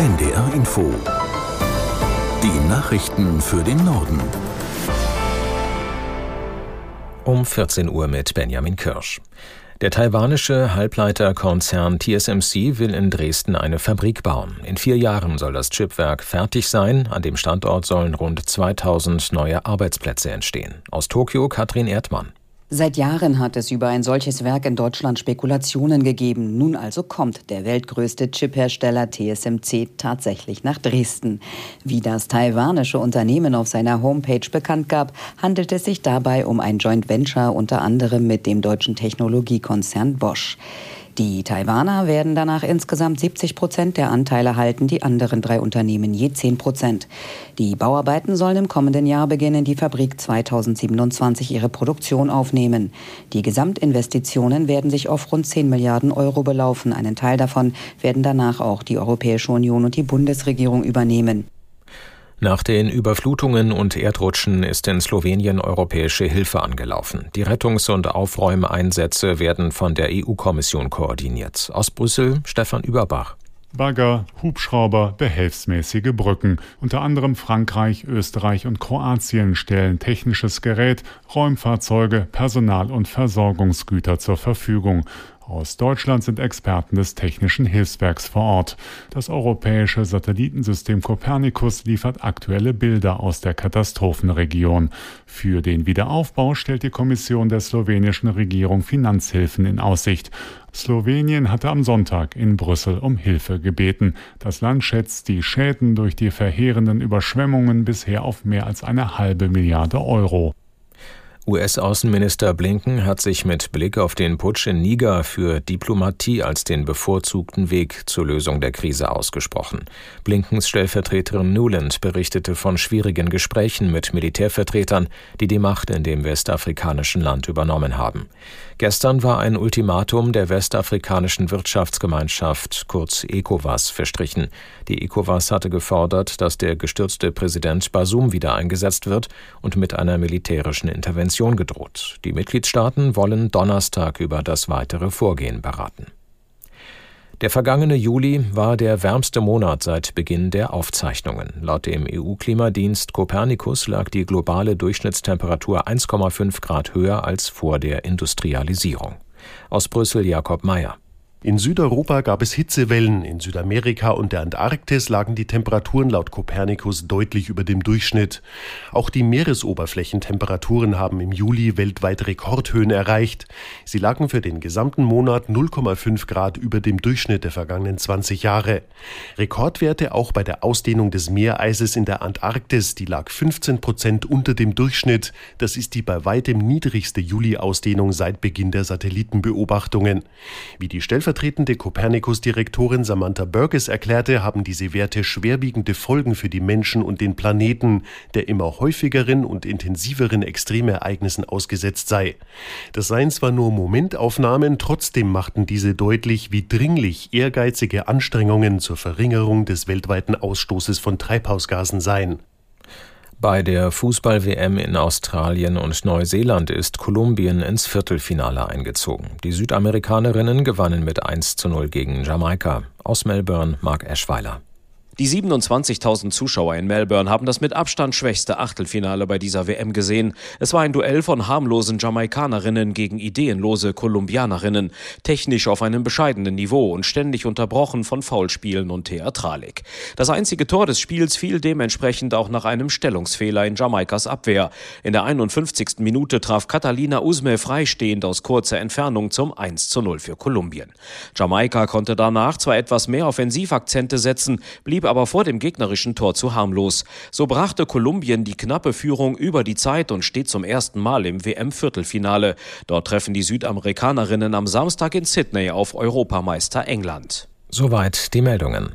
NDR Info. Die Nachrichten für den Norden. Um 14 Uhr mit Benjamin Kirsch. Der taiwanische Halbleiterkonzern TSMC will in Dresden eine Fabrik bauen. In vier Jahren soll das Chipwerk fertig sein. An dem Standort sollen rund 2000 neue Arbeitsplätze entstehen. Aus Tokio Katrin Erdmann. Seit Jahren hat es über ein solches Werk in Deutschland Spekulationen gegeben. Nun also kommt der weltgrößte Chiphersteller TSMC tatsächlich nach Dresden. Wie das taiwanische Unternehmen auf seiner Homepage bekannt gab, handelt es sich dabei um ein Joint Venture unter anderem mit dem deutschen Technologiekonzern Bosch. Die Taiwaner werden danach insgesamt 70 Prozent der Anteile halten, die anderen drei Unternehmen je 10 Prozent. Die Bauarbeiten sollen im kommenden Jahr beginnen, die Fabrik 2027 ihre Produktion aufnehmen. Die Gesamtinvestitionen werden sich auf rund 10 Milliarden Euro belaufen. Einen Teil davon werden danach auch die Europäische Union und die Bundesregierung übernehmen. Nach den Überflutungen und Erdrutschen ist in Slowenien europäische Hilfe angelaufen. Die Rettungs- und Aufräumeinsätze werden von der EU-Kommission koordiniert. Aus Brüssel Stefan Überbach. Bagger, Hubschrauber, behelfsmäßige Brücken. Unter anderem Frankreich, Österreich und Kroatien stellen technisches Gerät, Räumfahrzeuge, Personal und Versorgungsgüter zur Verfügung. Aus Deutschland sind Experten des Technischen Hilfswerks vor Ort. Das europäische Satellitensystem Copernicus liefert aktuelle Bilder aus der Katastrophenregion. Für den Wiederaufbau stellt die Kommission der slowenischen Regierung Finanzhilfen in Aussicht. Slowenien hatte am Sonntag in Brüssel um Hilfe gebeten. Das Land schätzt die Schäden durch die verheerenden Überschwemmungen bisher auf mehr als eine halbe Milliarde Euro. US-Außenminister Blinken hat sich mit Blick auf den Putsch in Niger für Diplomatie als den bevorzugten Weg zur Lösung der Krise ausgesprochen. Blinkens Stellvertreterin Newland berichtete von schwierigen Gesprächen mit Militärvertretern, die die Macht in dem westafrikanischen Land übernommen haben. Gestern war ein Ultimatum der westafrikanischen Wirtschaftsgemeinschaft, kurz ECOWAS, verstrichen. Die ECOWAS hatte gefordert, dass der gestürzte Präsident Basum wieder eingesetzt wird und mit einer militärischen Intervention gedroht. Die Mitgliedstaaten wollen Donnerstag über das weitere Vorgehen beraten. Der vergangene Juli war der wärmste Monat seit Beginn der Aufzeichnungen. Laut dem EU-Klimadienst Copernicus lag die globale Durchschnittstemperatur 1,5 Grad höher als vor der Industrialisierung. Aus Brüssel Jakob Mayer. In Südeuropa gab es Hitzewellen, in Südamerika und der Antarktis lagen die Temperaturen laut Kopernikus deutlich über dem Durchschnitt. Auch die Meeresoberflächentemperaturen haben im Juli weltweit Rekordhöhen erreicht. Sie lagen für den gesamten Monat 0,5 Grad über dem Durchschnitt der vergangenen 20 Jahre. Rekordwerte auch bei der Ausdehnung des Meereises in der Antarktis, die lag 15 Prozent unter dem Durchschnitt. Das ist die bei weitem niedrigste Juli-Ausdehnung seit Beginn der Satellitenbeobachtungen. Wie die stellvertretende Copernicus-Direktorin Samantha Burgess erklärte, haben diese Werte schwerwiegende Folgen für die Menschen und den Planeten, der immer häufigeren und intensiveren Extremereignissen ausgesetzt sei. Das seien zwar nur Momentaufnahmen, trotzdem machten diese deutlich, wie dringlich ehrgeizige Anstrengungen zur Verringerung des weltweiten Ausstoßes von Treibhausgasen seien. Bei der Fußball-WM in Australien und Neuseeland ist Kolumbien ins Viertelfinale eingezogen. Die Südamerikanerinnen gewannen mit 1 zu 0 gegen Jamaika. Aus Melbourne Mark Eschweiler. Die 27.000 Zuschauer in Melbourne haben das mit Abstand schwächste Achtelfinale bei dieser WM gesehen. Es war ein Duell von harmlosen Jamaikanerinnen gegen ideenlose Kolumbianerinnen, technisch auf einem bescheidenen Niveau und ständig unterbrochen von Foulspielen und Theatralik. Das einzige Tor des Spiels fiel dementsprechend auch nach einem Stellungsfehler in Jamaikas Abwehr. In der 51. Minute traf Catalina Usme freistehend aus kurzer Entfernung zum 1 zu 0 für Kolumbien. Jamaika konnte danach zwar etwas mehr Offensivakzente setzen, blieb aber vor dem gegnerischen Tor zu harmlos. So brachte Kolumbien die knappe Führung über die Zeit und steht zum ersten Mal im WM-Viertelfinale. Dort treffen die Südamerikanerinnen am Samstag in Sydney auf Europameister England. Soweit die Meldungen.